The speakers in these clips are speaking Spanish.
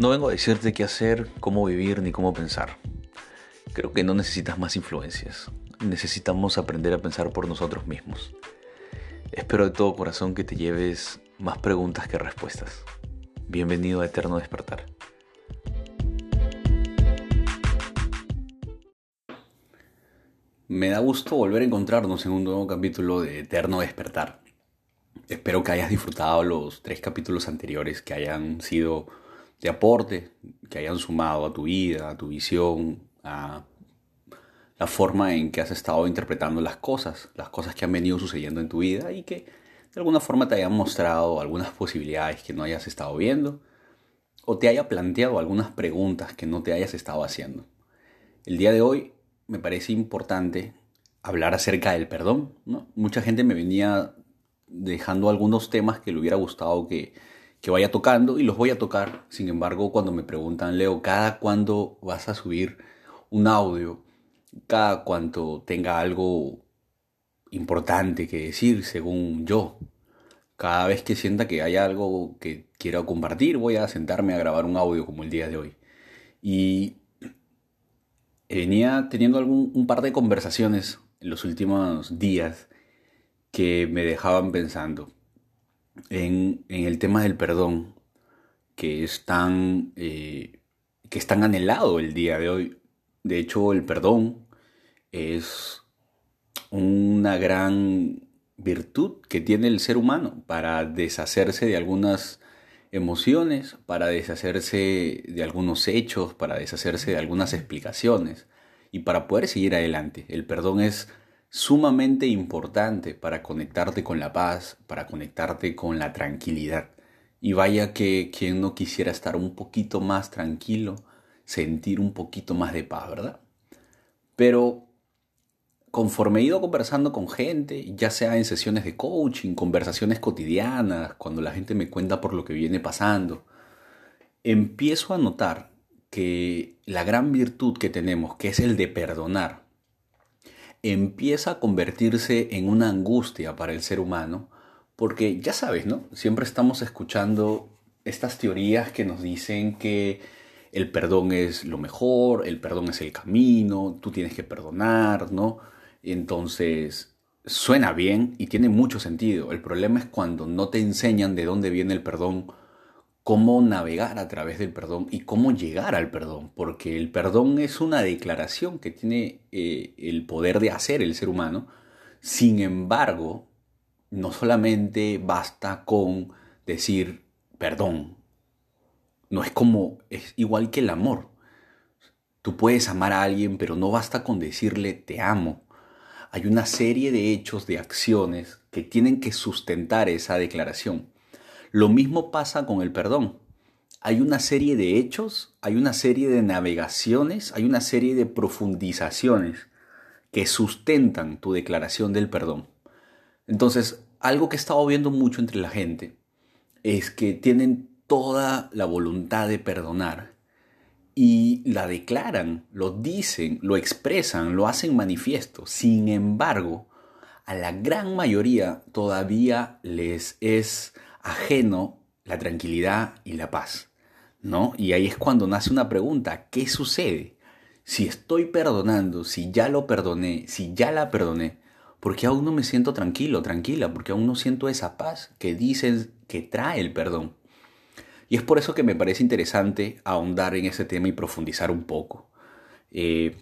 No vengo a decirte qué hacer, cómo vivir ni cómo pensar. Creo que no necesitas más influencias. Necesitamos aprender a pensar por nosotros mismos. Espero de todo corazón que te lleves más preguntas que respuestas. Bienvenido a Eterno Despertar. Me da gusto volver a encontrarnos en un nuevo capítulo de Eterno Despertar. Espero que hayas disfrutado los tres capítulos anteriores, que hayan sido de aporte, que hayan sumado a tu vida, a tu visión, a la forma en que has estado interpretando las cosas, las cosas que han venido sucediendo en tu vida y que de alguna forma te hayan mostrado algunas posibilidades que no hayas estado viendo o te haya planteado algunas preguntas que no te hayas estado haciendo. El día de hoy me parece importante hablar acerca del perdón. Mucha gente me venía dejando algunos temas que le hubiera gustado que, que vaya tocando y los voy a tocar. Sin embargo, cuando me preguntan, Leo, ¿cada cuándo vas a subir un audio? Cada cuanto tenga algo importante que decir, según yo. Cada vez que sienta que hay algo que quiero compartir, voy a sentarme a grabar un audio como el día de hoy. Y venía teniendo algún, un par de conversaciones en los últimos días que me dejaban pensando en, el tema del perdón, que es tan, eh, que es tan anhelado el día de hoy. De hecho, el perdón es una gran virtud que tiene el ser humano para deshacerse de algunas emociones, para deshacerse de algunos hechos, para deshacerse de algunas explicaciones y para poder seguir adelante. El perdón es sumamente importante para conectarte con la paz, para conectarte con la tranquilidad. Y vaya que quien no quisiera estar un poquito más tranquilo, sentir un poquito más de paz, ¿verdad? Pero conforme he ido conversando con gente, ya sea en sesiones de coaching, conversaciones cotidianas, cuando la gente me cuenta por lo que viene pasando, empiezo a notar que la gran virtud que tenemos, que es el de perdonar, empieza a convertirse en una angustia para el ser humano, porque ya sabes, ¿no? Siempre estamos escuchando estas teorías que nos dicen que el perdón es lo mejor, el perdón es el camino, tú tienes que perdonar, ¿no? Entonces, suena bien y tiene mucho sentido. El problema es cuando no te enseñan de dónde viene el perdón cómo navegar a través del perdón y cómo llegar al perdón, porque el perdón es una declaración que tiene eh, el poder de hacer el ser humano. Sin embargo, no solamente basta con decir perdón, no es como, es igual que el amor. Tú puedes amar a alguien, pero no basta con decirle te amo. Hay una serie de hechos, de acciones que tienen que sustentar esa declaración. Lo mismo pasa con el perdón. Hay una serie de hechos, hay una serie de navegaciones, hay una serie de profundizaciones que sustentan tu declaración del perdón. Entonces, algo que he estado viendo mucho entre la gente es que tienen toda la voluntad de perdonar y la declaran, lo dicen, lo expresan, lo hacen manifiesto. Sin embargo, a la gran mayoría todavía les es ajeno la tranquilidad y la paz, ¿no? Y ahí es cuando nace una pregunta, ¿qué sucede? Si estoy perdonando, si ya lo perdoné, si ya la perdoné, ¿por qué aún no me siento tranquilo, tranquila? Porque aún no siento esa paz que dicen que trae el perdón. Y es por eso que me parece interesante ahondar en ese tema y profundizar un poco. Eh,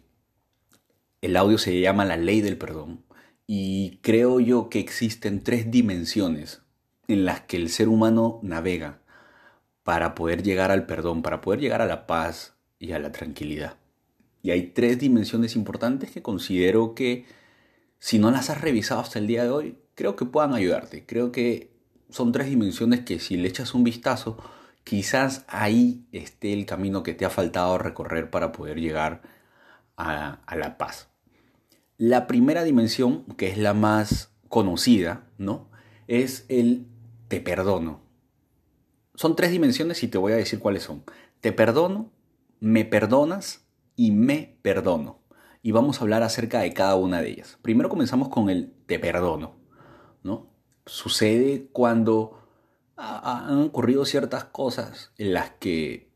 el audio se llama La ley del perdón y creo yo que existen tres dimensiones en las que el ser humano navega para poder llegar al perdón, para poder llegar a la paz y a la tranquilidad. Y hay tres dimensiones importantes que considero que si no las has revisado hasta el día de hoy, creo que puedan ayudarte. Creo que son tres dimensiones que si le echas un vistazo, quizás ahí esté el camino que te ha faltado recorrer para poder llegar a, a la paz. La primera dimensión, que es la más conocida, ¿no? Es el te perdono. Son tres dimensiones y te voy a decir cuáles son. Te perdono, me perdonas y me perdono. Y vamos a hablar acerca de cada una de ellas. Primero comenzamos con el te perdono. ¿no? Sucede cuando han ocurrido ciertas cosas en las que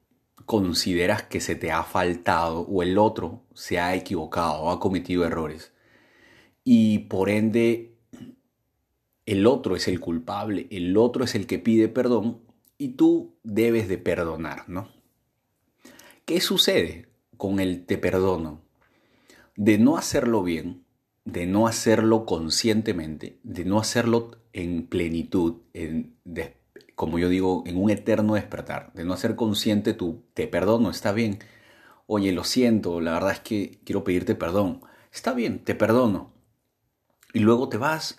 consideras que se te ha faltado o el otro se ha equivocado o ha cometido errores. Y por ende, el otro es el culpable, el otro es el que pide perdón y tú debes de perdonar, ¿no? ¿Qué sucede con el te perdono? De no hacerlo bien, de no hacerlo conscientemente, de no hacerlo en plenitud, en, como yo digo, en un eterno despertar, de no hacer consciente tu te perdono, está bien. Oye, lo siento, la verdad es que quiero pedirte perdón. Está bien, te perdono. Y luego te vas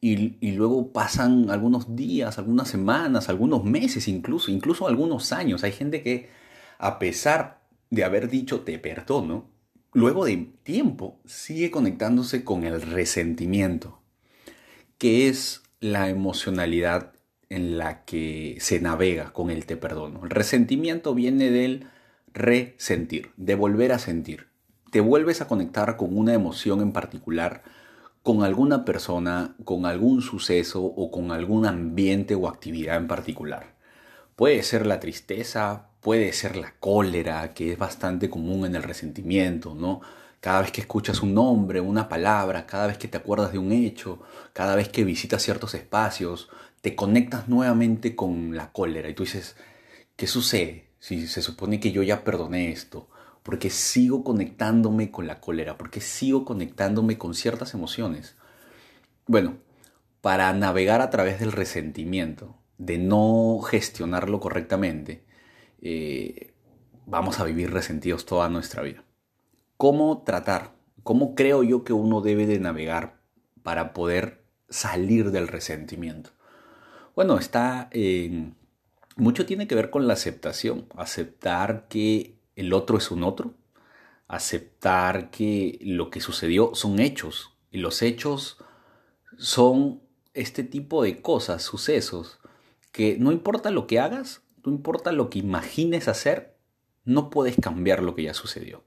y, luego pasan algunos días, algunas semanas, algunos meses incluso, incluso algunos años. Hay gente que a pesar de haber dicho te perdono, luego de tiempo sigue conectándose con el resentimiento, que es la emocionalidad en la que se navega con el te perdono. El resentimiento viene del resentir, de volver a sentir. Te vuelves a conectar con una emoción en particular, con alguna persona, con algún suceso o con algún ambiente o actividad en particular. Puede ser la tristeza, puede ser la cólera, que es bastante común en el resentimiento, ¿no? Cada vez que escuchas un nombre, una palabra, cada vez que te acuerdas de un hecho, cada vez que visitas ciertos espacios, te conectas nuevamente con la cólera y tú dices, ¿qué sucede? Si se supone que yo ya perdoné esto, porque sigo conectándome con la cólera, porque sigo conectándome con ciertas emociones. Bueno, para navegar a través del resentimiento, de no gestionarlo correctamente, eh, vamos a vivir resentidos toda nuestra vida. ¿Cómo tratar? ¿Cómo creo yo que uno debe de navegar para poder salir del resentimiento? Bueno, está. Mucho tiene que ver con la aceptación, aceptar que el otro es un otro, aceptar que lo que sucedió son hechos y los hechos son este tipo de cosas, sucesos, que no importa lo que hagas, no importa lo que imagines hacer, no puedes cambiar lo que ya sucedió.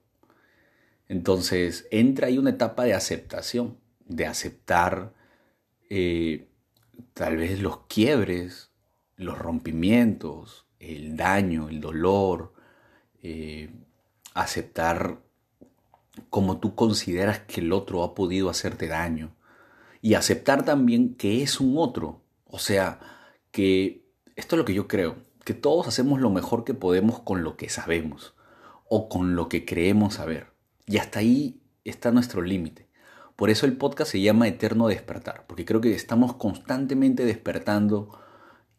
Entonces entra ahí una etapa de aceptación, de aceptar eh, tal vez los quiebres, los rompimientos, el daño, el dolor, eh, aceptar como tú consideras que el otro ha podido hacerte daño y aceptar también que es un otro, o sea, que esto es lo que yo creo, que todos hacemos lo mejor que podemos con lo que sabemos o con lo que creemos saber. Y hasta ahí está nuestro límite. Por eso el podcast se llama Eterno Despertar, porque creo que estamos constantemente despertando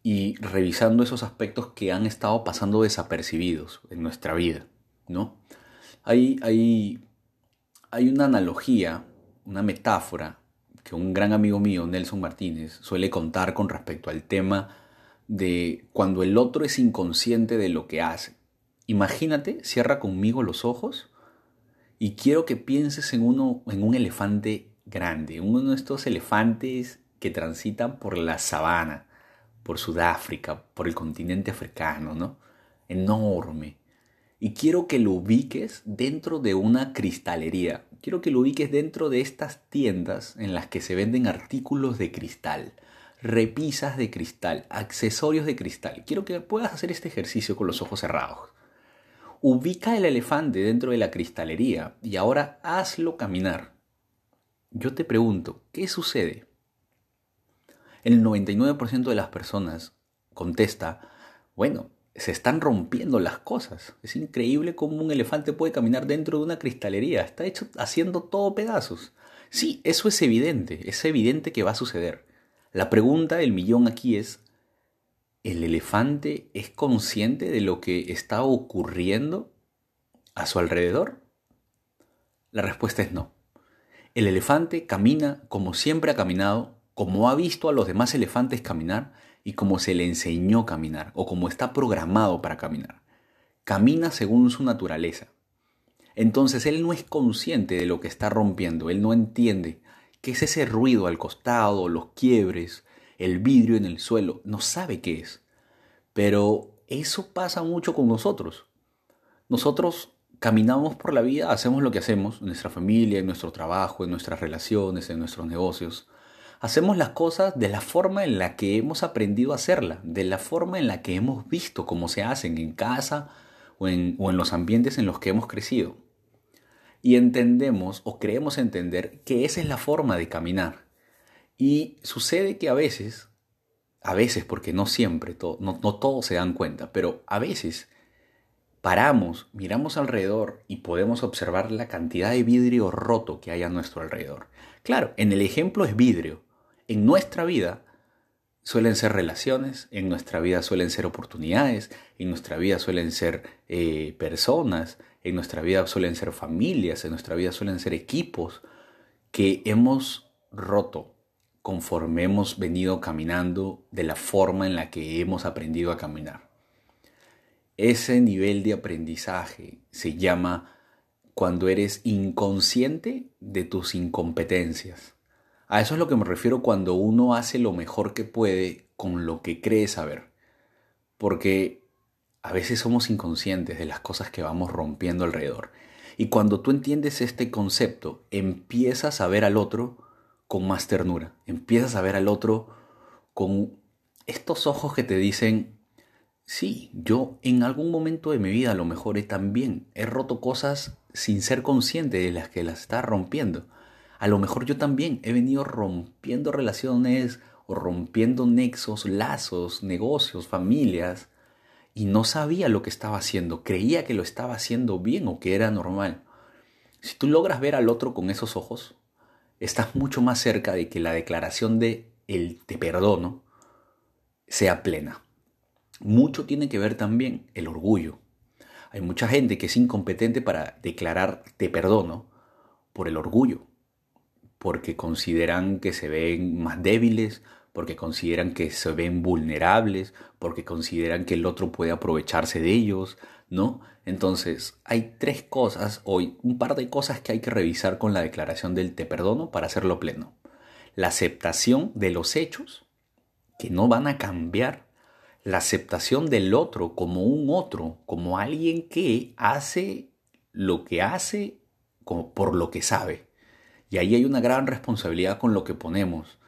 y revisando esos aspectos que han estado pasando desapercibidos en nuestra vida, ¿no? Hay, hay, hay una analogía, una metáfora que un gran amigo mío, Nelson Martínez, suele contar con respecto al tema de cuando el otro es inconsciente de lo que hace. Imagínate, cierra conmigo los ojos y quiero que pienses en uno en un elefante grande, uno de estos elefantes que transitan por la sabana, por Sudáfrica, por el continente africano, ¿no? Enorme. Y quiero que lo ubiques dentro de una cristalería. Quiero que lo ubiques dentro de estas tiendas en las que se venden artículos de cristal repisas de cristal, accesorios de cristal. Quiero que puedas hacer este ejercicio con los ojos cerrados. Ubica el elefante dentro de la cristalería y ahora hazlo caminar. Yo te pregunto, ¿qué sucede? El 99% de las personas contesta, bueno, se están rompiendo las cosas. Es increíble cómo un elefante puede caminar dentro de una cristalería. Está hecho haciendo todo pedazos. Sí, eso es evidente, es evidente que va a suceder. La pregunta del millón aquí es, ¿el elefante es consciente de lo que está ocurriendo a su alrededor? La respuesta es no. El elefante camina como siempre ha caminado, como ha visto a los demás elefantes caminar y como se le enseñó caminar o como está programado para caminar. Camina según su naturaleza. Entonces él no es consciente de lo que está rompiendo, él no entiende ¿Qué es ese ruido al costado, los quiebres, el vidrio en el suelo? No sabe qué es. Pero eso pasa mucho con nosotros. Nosotros caminamos por la vida, hacemos lo que hacemos, en nuestra familia, en nuestro trabajo, en nuestras relaciones, en nuestros negocios. Hacemos las cosas de la forma en la que hemos aprendido a hacerla, de la forma en la que hemos visto cómo se hacen en casa o en, o los ambientes en los que hemos crecido. Y entendemos o creemos entender que esa es la forma de caminar. Y sucede que a veces, a veces porque no siempre, no, no todos se dan cuenta, pero a veces paramos, miramos alrededor y podemos observar la cantidad de vidrio roto que hay a nuestro alrededor. Claro, en el ejemplo es vidrio. En nuestra vida suelen ser relaciones, en nuestra vida suelen ser oportunidades, en nuestra vida suelen ser eh, personas, en nuestra vida suelen ser familias, en nuestra vida suelen ser equipos que hemos roto conforme hemos venido caminando de la forma en la que hemos aprendido a caminar. Ese nivel de aprendizaje se llama cuando eres inconsciente de tus incompetencias. A eso es lo que me refiero cuando uno hace lo mejor que puede con lo que cree saber. Porque a veces somos inconscientes de las cosas que vamos rompiendo alrededor. Y cuando tú entiendes este concepto, empiezas a ver al otro con más ternura. Empiezas a ver al otro con estos ojos que te dicen, Sí, yo en algún momento de mi vida a lo mejor he también he roto cosas sin ser consciente de las que las está rompiendo. A lo mejor yo también he venido rompiendo relaciones o rompiendo nexos, lazos, negocios, familias y no sabía lo que estaba haciendo, creía que lo estaba haciendo bien o que era normal. Si tú logras ver al otro con esos ojos, estás mucho más cerca de que la declaración de el te perdono sea plena mucho tiene que ver también el orgullo. Hay mucha gente que es incompetente para declarar te perdono por el orgullo, porque consideran que se ven más débiles, porque consideran que se ven vulnerables, porque consideran que el otro puede aprovecharse de ellos, ¿no? Entonces, hay tres cosas, hoy un par de cosas que hay que revisar con la declaración del te perdono para hacerlo pleno. La aceptación de los hechos, que no van a cambiar la aceptación del otro como un otro, como alguien que hace lo que hace por lo que sabe. Y ahí hay una gran responsabilidad con lo que ponemos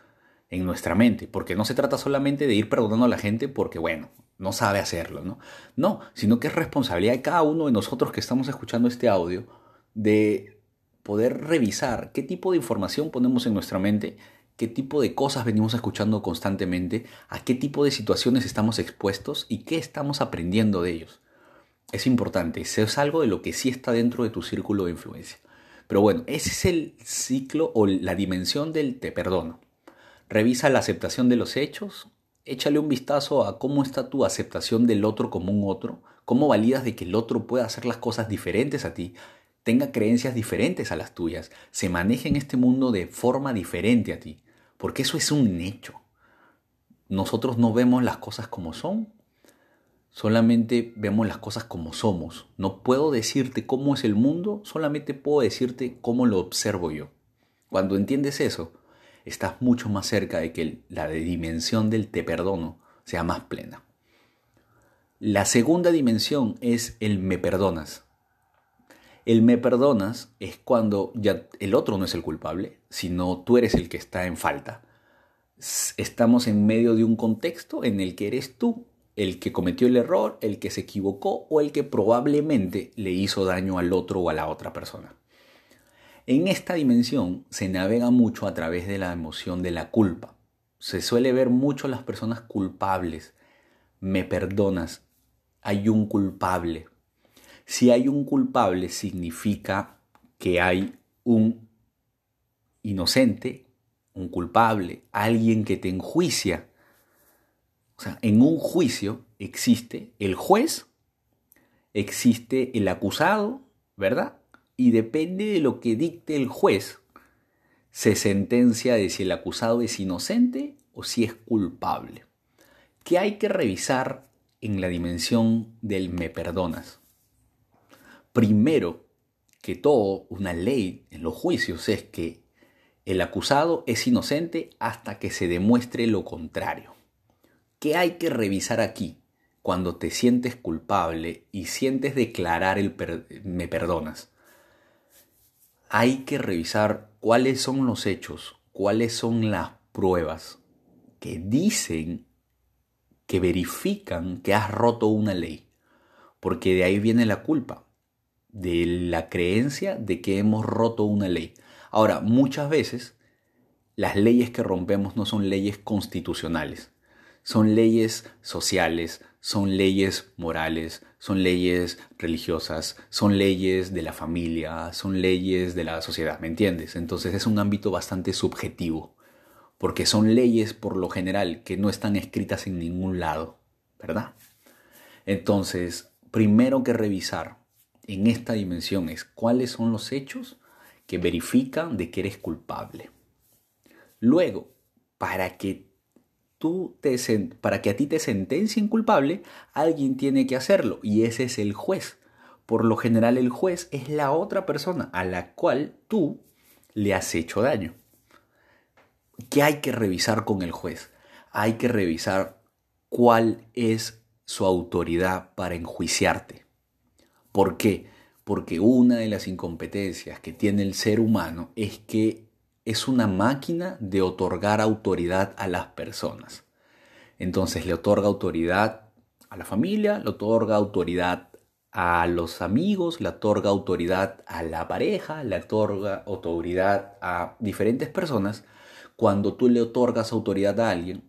en nuestra mente, porque no se trata solamente de ir perdonando a la gente porque, bueno, no sabe hacerlo, ¿no? No, sino que es responsabilidad de cada uno de nosotros que estamos escuchando este audio de poder revisar qué tipo de información ponemos en nuestra mente qué tipo de cosas venimos escuchando constantemente, a qué tipo de situaciones estamos expuestos y qué estamos aprendiendo de ellos. Es importante, eso es algo de lo que sí está dentro de tu círculo de influencia. Pero bueno, ese es el ciclo o la dimensión del te perdono. Revisa la aceptación de los hechos, échale un vistazo a cómo está tu aceptación del otro como un otro, cómo validas de que el otro pueda hacer las cosas diferentes a ti, tenga creencias diferentes a las tuyas, se maneje en este mundo de forma diferente a ti porque eso es un hecho. Nosotros no vemos las cosas como son, solamente vemos las cosas como somos. No puedo decirte cómo es el mundo, solamente puedo decirte cómo lo observo yo. Cuando entiendes eso, estás mucho más cerca de que la dimensión del te perdono sea más plena. La segunda dimensión es el me perdonas. El me perdonas es cuando ya el otro no es el culpable, sino tú eres el que está en falta. Estamos en medio de un contexto en el que eres tú el que cometió el error, el que se equivocó o el que probablemente le hizo daño al otro o a la otra persona. En esta dimensión se navega mucho a través de la emoción de la culpa. Se suele ver mucho a las personas culpables. Me perdonas, hay un culpable, si hay un culpable, significa que hay un inocente, un culpable, alguien que te enjuicia. O sea, en un juicio existe el juez, existe el acusado, ¿verdad? Y depende de lo que dicte el juez, se sentencia de si el acusado es inocente o si es culpable. ¿Qué hay que revisar en la dimensión del me perdonas? primero que todo, una ley en los juicios es que el acusado es inocente hasta que se demuestre lo contrario. ¿Qué hay que revisar aquí cuando te sientes culpable y sientes declarar el me perdonas? Hay que revisar cuáles son los hechos, cuáles son las pruebas que dicen, que verifican que has roto una ley. porque de ahí viene la culpa, de la creencia de que hemos roto una ley. Ahora, muchas veces las leyes que rompemos no son leyes constitucionales, son leyes sociales, son leyes morales, son leyes religiosas, son leyes de la familia, son leyes de la sociedad, ¿me entiendes? Entonces es un ámbito bastante subjetivo, porque son leyes por lo general que no están escritas en ningún lado, ¿verdad? Entonces, primero que revisar en esta dimensión es cuáles son los hechos que verifican de que eres culpable. Luego, para que para que a ti te sentencien culpable, alguien tiene que hacerlo y ese es el juez. Por lo general el juez es la otra persona a la cual tú le has hecho daño. ¿Qué hay que revisar con el juez? Hay que revisar cuál es su autoridad para enjuiciarte. ¿Por qué? Porque una de las incompetencias que tiene el ser humano es que es una máquina de otorgar autoridad a las personas. Entonces le otorga autoridad a la familia, le otorga autoridad a los amigos, le otorga autoridad a la pareja, le otorga autoridad a diferentes personas. Cuando tú le otorgas autoridad a alguien,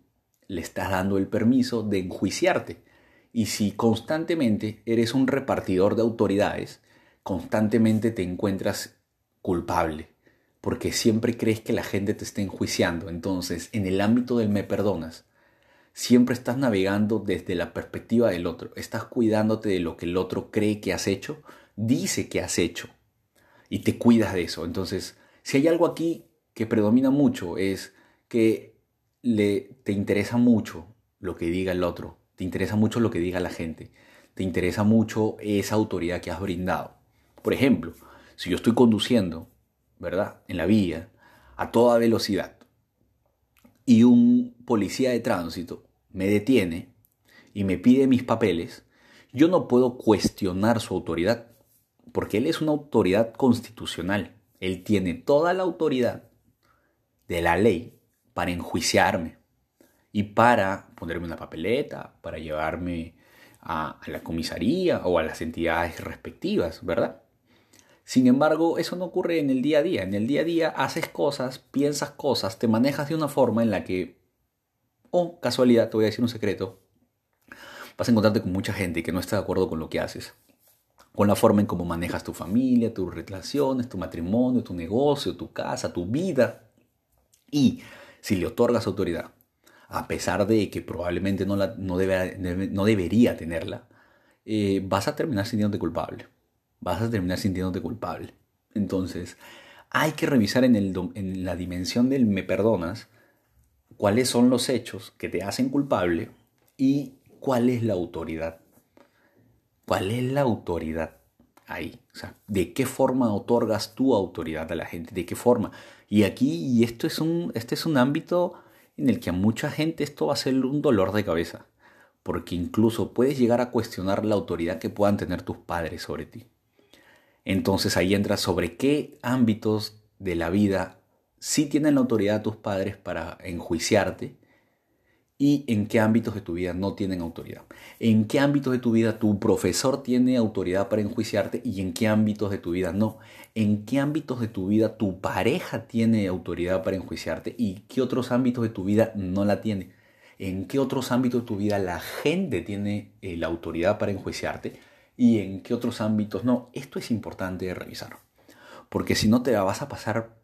le estás dando el permiso de enjuiciarte. Y si constantemente eres un repartidor de autoridades, constantemente te encuentras culpable, porque siempre crees que la gente te está enjuiciando. Entonces, en el ámbito del me perdonas, siempre estás navegando desde la perspectiva del otro, estás cuidándote de lo que el otro cree que has hecho, dice que has hecho, y te cuidas de eso. Entonces, si hay algo aquí que predomina mucho, es que le, te interesa mucho lo que diga el otro, te interesa mucho lo que diga la gente, te interesa mucho esa autoridad que has brindado. Por ejemplo, si yo estoy conduciendo, ¿verdad? En la vía, a toda velocidad, y un policía de tránsito me detiene y me pide mis papeles, yo no puedo cuestionar su autoridad, porque él es una autoridad constitucional. Él tiene toda la autoridad de la ley para enjuiciarme y para ponerme una papeleta, para llevarme a, la comisaría o a las entidades respectivas, ¿verdad? Sin embargo, eso no ocurre en el día a día. En el día a día haces cosas, piensas cosas, te manejas de una forma en la que, oh, casualidad, te voy a decir un secreto, vas a encontrarte con mucha gente que no está de acuerdo con lo que haces, con la forma en cómo manejas tu familia, tus relaciones, tu matrimonio, tu negocio, tu casa, tu vida. Y si le otorgas autoridad, a pesar de que probablemente no, la, no, debería tenerla, eh, vas a terminar sintiéndote culpable. Vas a terminar sintiéndote culpable. Entonces, hay que revisar en, el, en la dimensión del me perdonas cuáles son los hechos que te hacen culpable y cuál es la autoridad. ¿Cuál es la autoridad ahí? O sea, ¿de qué forma otorgas tu autoridad a la gente? ¿De qué forma? Y aquí, y esto es un, este es un ámbito en el que a mucha gente esto va a ser un dolor de cabeza, porque incluso puedes llegar a cuestionar la autoridad que puedan tener tus padres sobre ti. Entonces ahí entra sobre qué ámbitos de la vida sí tienen la autoridad tus padres para enjuiciarte y en qué ámbitos de tu vida no tienen autoridad. En qué ámbitos de tu vida tu profesor tiene autoridad para enjuiciarte y en qué ámbitos de tu vida no. En qué ámbitos de tu vida tu pareja tiene autoridad para enjuiciarte y qué otros ámbitos de tu vida no la tiene. En qué otros ámbitos de tu vida la gente tiene eh, la autoridad para enjuiciarte y en qué otros ámbitos no. Esto es importante de revisar. Porque si no te vas a pasar,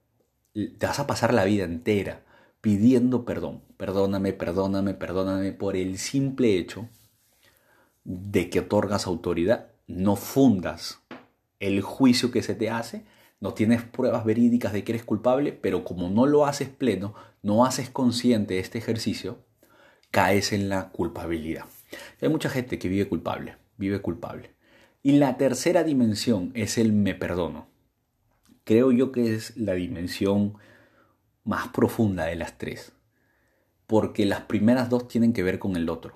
te vas a pasar la vida entera pidiendo perdón. Perdóname, perdóname, perdóname por el simple hecho de que otorgas autoridad, no fundas el juicio que se te hace, no tienes pruebas verídicas de que eres culpable, pero como no lo haces pleno, no haces consciente este ejercicio, caes en la culpabilidad. Hay mucha gente que vive culpable, vive culpable. Y la tercera dimensión es el me perdono. Creo yo que es la dimensión más profunda de las tres, porque las primeras dos tienen que ver con el otro,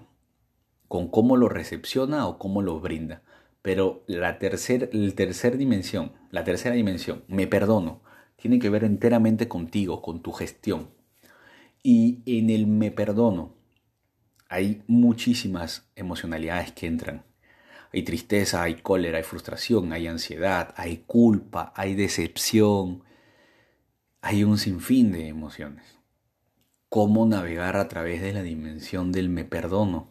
con cómo lo recepciona o cómo lo brinda. Pero la tercera tercer dimensión, la tercera dimensión, me perdono, tiene que ver enteramente contigo, con tu gestión. Y en el me perdono hay muchísimas emocionalidades que entran. Hay tristeza, hay cólera, hay frustración, hay ansiedad, hay culpa, hay decepción, hay un sinfín de emociones. ¿Cómo navegar a través de la dimensión del me perdono?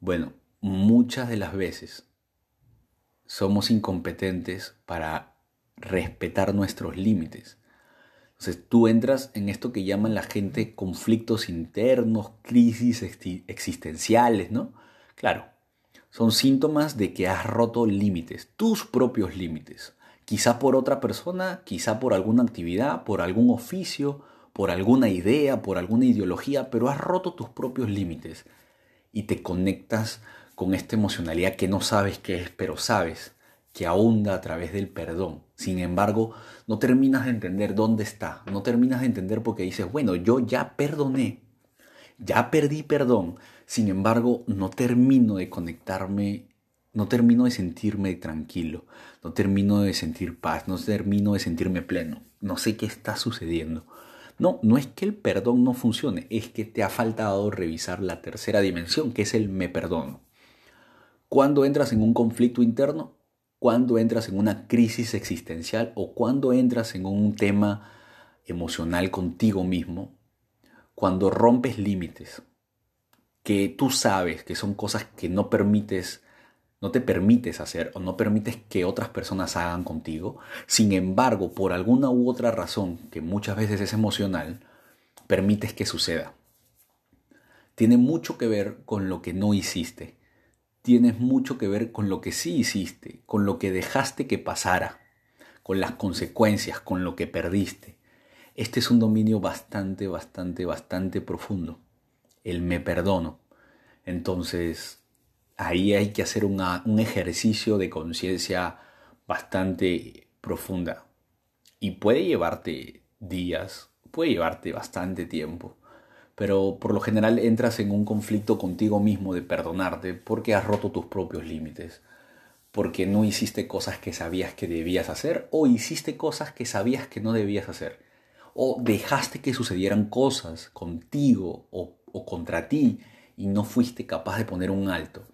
Bueno, muchas de las veces somos incompetentes para respetar nuestros límites. Entonces tú entras en esto que llaman la gente conflictos internos, crisis existenciales, ¿no? Claro, son síntomas de que has roto límites, tus propios límites. Quizá por otra persona, quizá por alguna actividad, por algún oficio, por alguna idea, por alguna ideología, pero has roto tus propios límites y te conectas con esta emocionalidad que no sabes qué es, pero sabes que ahonda a través del perdón. Sin embargo, no terminas de entender dónde está, no terminas de entender porque dices, bueno, yo ya perdoné, ya perdí perdón, sin embargo, no termino de conectarme, no termino de sentirme tranquilo, no termino de sentir paz, no termino de sentirme pleno, no sé qué está sucediendo. No, no es que el perdón no funcione, es que te ha faltado revisar la tercera dimensión, que es el me perdono. Cuando entras en un conflicto interno, cuando entras en una crisis existencial o cuando entras en un tema emocional contigo mismo, cuando rompes límites, que tú sabes que son cosas que no permites, no te permites hacer o no permites que otras personas hagan contigo, sin embargo, por alguna u otra razón, que muchas veces es emocional, permites que suceda. Tiene mucho que ver con lo que no hiciste tienes mucho que ver con lo que sí hiciste, con lo que dejaste que pasara, con las consecuencias, con lo que perdiste. Este es un dominio bastante, bastante, bastante profundo. El me perdono. Entonces, ahí hay que hacer un ejercicio de conciencia bastante profunda. Y puede llevarte días, puede llevarte bastante tiempo pero por lo general entras en un conflicto contigo mismo de perdonarte porque has roto tus propios límites, porque no hiciste cosas que sabías que debías hacer o hiciste cosas que sabías que no debías hacer, o dejaste que sucedieran cosas contigo o, o contra ti y no fuiste capaz de poner un alto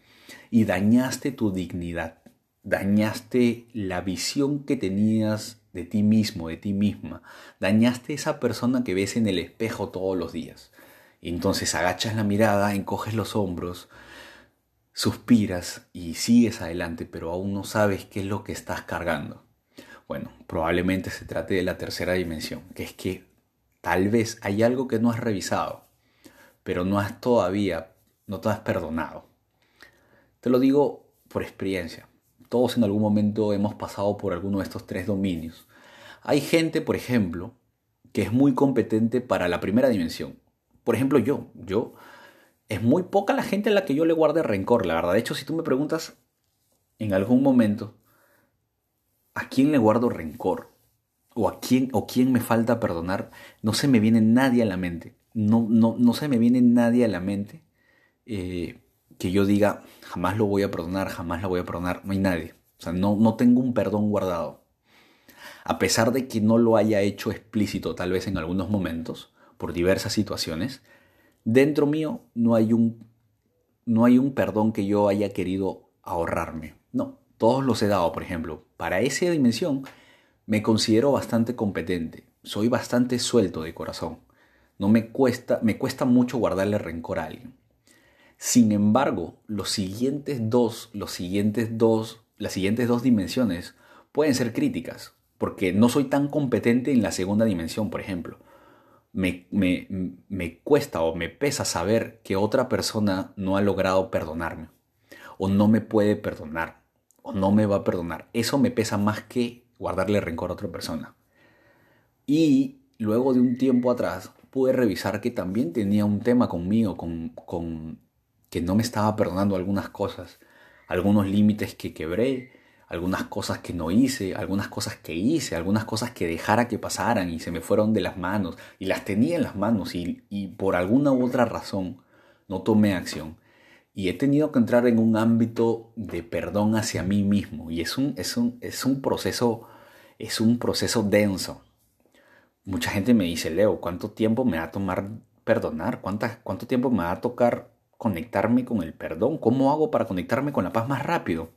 y dañaste tu dignidad, dañaste la visión que tenías de ti mismo, de ti misma, dañaste esa persona que ves en el espejo todos los días. Entonces agachas la mirada, encoges los hombros, suspiras y sigues adelante, pero aún no sabes qué es lo que estás cargando. Bueno, probablemente se trate de la tercera dimensión, que es que tal vez hay algo que no has revisado, pero no has todavía, no te has perdonado. Te lo digo por experiencia. Todos en algún momento hemos pasado por alguno de estos tres dominios. Hay gente, por ejemplo, que es muy competente para la primera dimensión, por ejemplo, yo, yo, es muy poca la gente a la que yo le guarde rencor, la verdad. De hecho, si tú me preguntas en algún momento, ¿a quién le guardo rencor? ¿O a quién, o quién me falta perdonar? No se me viene nadie a la mente. No, no, no se me viene nadie a la mente eh, que yo diga, jamás lo voy a perdonar, jamás la voy a perdonar. No hay nadie. O sea, no, no tengo un perdón guardado. A pesar de que no lo haya hecho explícito tal vez en algunos momentos, por diversas situaciones, dentro mío no hay un, no hay un perdón que yo haya querido ahorrarme. No, todos los he dado, por ejemplo. Para esa dimensión me considero bastante competente, soy bastante suelto de corazón. No me cuesta, me cuesta mucho guardarle rencor a alguien. Sin embargo, los siguientes dos, los siguientes dos, las siguientes dos dimensiones pueden ser críticas, porque no soy tan competente en la segunda dimensión, por ejemplo me, me, cuesta o me pesa saber que otra persona no ha logrado perdonarme o no me puede perdonar no me va a perdonar. Eso me pesa más que guardarle rencor a otra persona. Y luego de un tiempo atrás pude revisar que también tenía un tema conmigo, con, con que no me estaba perdonando algunas cosas, algunos límites que quebré, algunas cosas que no hice, algunas cosas que hice, algunas cosas que dejara que pasaran y se me fueron de las manos y las tenía en las manos y, por alguna u otra razón no tomé acción. Y he tenido que entrar en un ámbito de perdón hacia mí mismo y es un, es un, es un proceso es un proceso denso. Mucha gente me dice, Leo, ¿cuánto tiempo me va a tomar perdonar? ¿Cuánto tiempo me va a tocar conectarme con el perdón? ¿Cómo hago para conectarme con la paz más rápido?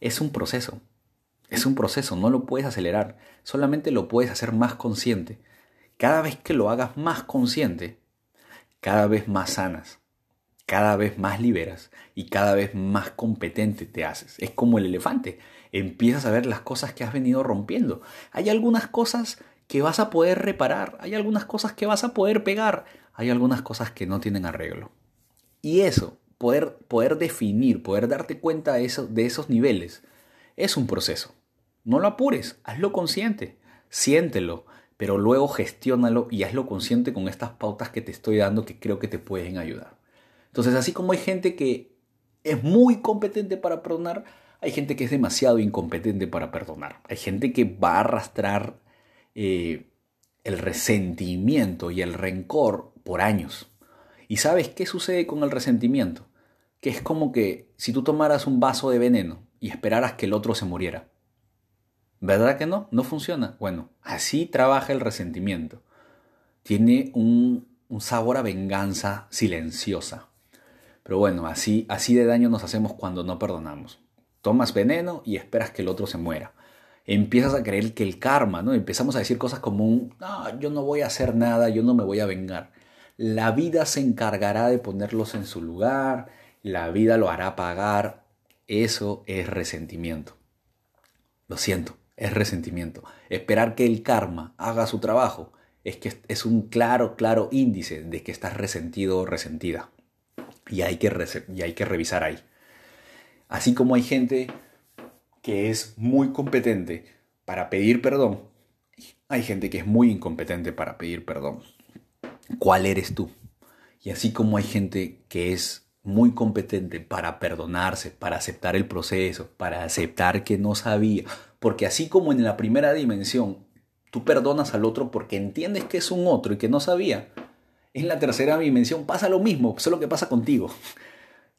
Es un proceso. Es un proceso, no lo puedes acelerar, solamente lo puedes hacer más consciente. Cada vez que lo hagas más consciente, cada vez más sanas, cada vez más liberas y cada vez más competente te haces. Es como el elefante, empiezas a ver las cosas que has venido rompiendo. Hay algunas cosas que vas a poder reparar, hay algunas cosas que vas a poder pegar, hay algunas cosas que no tienen arreglo. Y eso, poder, poder definir, poder darte cuenta de, eso, de esos niveles, es un proceso. No lo apures, hazlo consciente, siéntelo, pero luego gestiónalo y hazlo consciente con estas pautas que te estoy dando que creo que te pueden ayudar. Entonces, así como hay gente que es muy competente para perdonar, hay gente que es demasiado incompetente para perdonar. Hay gente que va a arrastrar eh, el resentimiento y el rencor por años. ¿Y sabes qué sucede con el resentimiento? Que es como que si tú tomaras un vaso de veneno y esperaras que el otro se muriera. ¿Verdad que no? No funciona. Bueno, así trabaja el resentimiento. Tiene un, sabor a venganza silenciosa. Pero bueno, así, así de daño nos hacemos cuando no perdonamos. Tomas veneno y esperas que el otro se muera. Empiezas a creer que el karma, ¿no? Empezamos a decir cosas como un, no, yo no voy a hacer nada, yo no me voy a vengar. La vida se encargará de ponerlos en su lugar, la vida lo hará pagar. Eso es resentimiento. Lo siento, es resentimiento. Esperar que el karma haga su trabajo es que es un claro, claro índice de que estás resentido o resentida. Y hay que, y hay que revisar ahí. Así como hay gente que es muy competente para pedir perdón, hay gente que es muy incompetente para pedir perdón. ¿Cuál eres tú? Y así como hay gente que es muy competente para perdonarse, para aceptar el proceso, para aceptar que no sabía. Porque así como en la primera dimensión tú perdonas al otro porque entiendes que es un otro y que no sabía, en la tercera dimensión pasa lo mismo, solo que pasa contigo.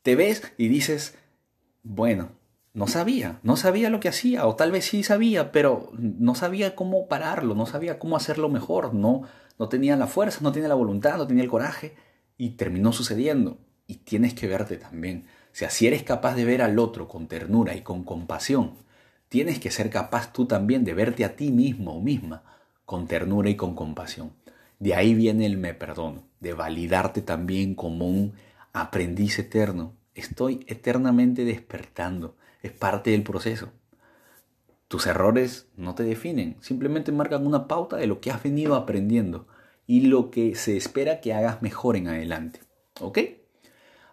Te ves y dices, bueno, no sabía, no sabía lo que hacía, o tal vez sí sabía, pero no sabía cómo pararlo, no sabía cómo hacerlo mejor, no, no tenía la fuerza, no tenía la voluntad, no tenía el coraje, y terminó sucediendo y tienes que verte también. O sea, si eres capaz de ver al otro con ternura y con compasión, tienes que ser capaz tú también de verte a ti mismo o misma con ternura y con compasión. De ahí viene el me perdono, de validarte también como un aprendiz eterno. Estoy eternamente despertando, es parte del proceso. Tus errores no te definen, simplemente marcan una pauta de lo que has venido aprendiendo y lo que se espera que hagas mejor en adelante. ¿Ok?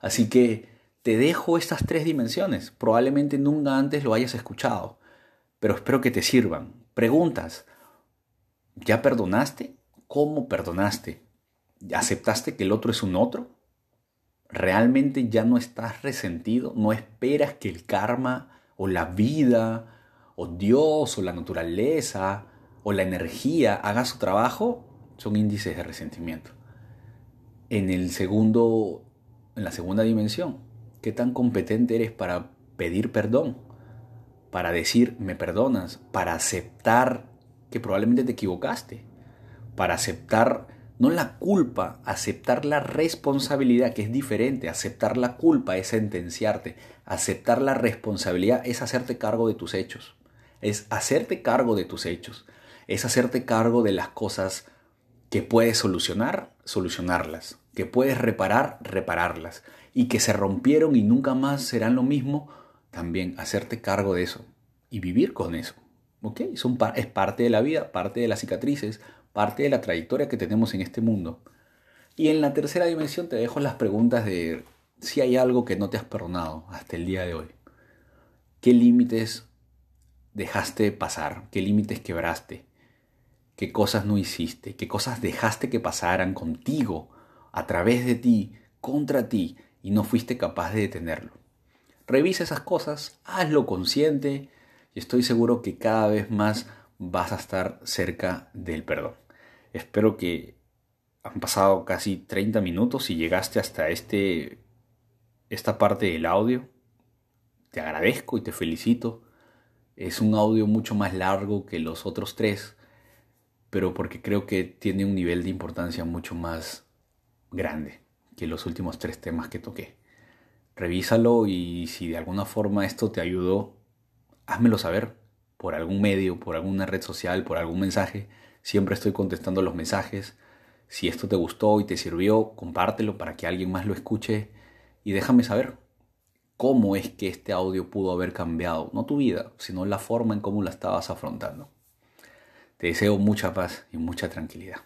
Así que te dejo estas tres dimensiones. Probablemente nunca antes lo hayas escuchado, pero espero que te sirvan. Preguntas. ¿Ya perdonaste? ¿Cómo perdonaste? ¿Aceptaste que el otro es un otro? ¿Realmente ya no estás resentido? ¿No esperas que el karma o la vida o Dios o la naturaleza o la energía haga su trabajo? Son índices de resentimiento. En el segundo en la segunda dimensión. ¿Qué tan competente eres para pedir perdón? Para decir, me perdonas, para aceptar que probablemente te equivocaste, para aceptar no la culpa, aceptar la responsabilidad, que es diferente. Aceptar la culpa es sentenciarte. Aceptar la responsabilidad es hacerte cargo de tus hechos. Es hacerte cargo de tus hechos. Es hacerte cargo de las cosas que puedes solucionar, solucionarlas que puedes reparar, repararlas, y que se rompieron y nunca más serán lo mismo, también hacerte cargo de eso y vivir con eso. ¿Ok? Es parte de la vida, parte de las cicatrices, parte de la trayectoria que tenemos en este mundo. Y en la tercera dimensión te dejo las preguntas de si hay algo que no te has perdonado hasta el día de hoy. ¿Qué límites dejaste pasar? ¿Qué límites quebraste? ¿Qué cosas no hiciste? ¿Qué cosas dejaste que pasaran contigo? a través de ti, contra ti, y no fuiste capaz de detenerlo. Revisa esas cosas, hazlo consciente y estoy seguro que cada vez más vas a estar cerca del perdón. Espero que han pasado casi 30 minutos y llegaste hasta este, esta parte del audio. Te agradezco y te felicito. Es un audio mucho más largo que los otros tres, pero porque creo que tiene un nivel de importancia mucho más grande. que los últimos tres temas que toqué. Revísalo y si de alguna forma esto te ayudó, házmelo saber por algún medio, por alguna red social, por algún mensaje. Siempre estoy contestando los mensajes. Si esto te gustó y te sirvió, compártelo para que alguien más lo escuche y déjame saber cómo es que este audio pudo haber cambiado, no tu vida, sino la forma en cómo la estabas afrontando. Te deseo mucha paz y mucha tranquilidad.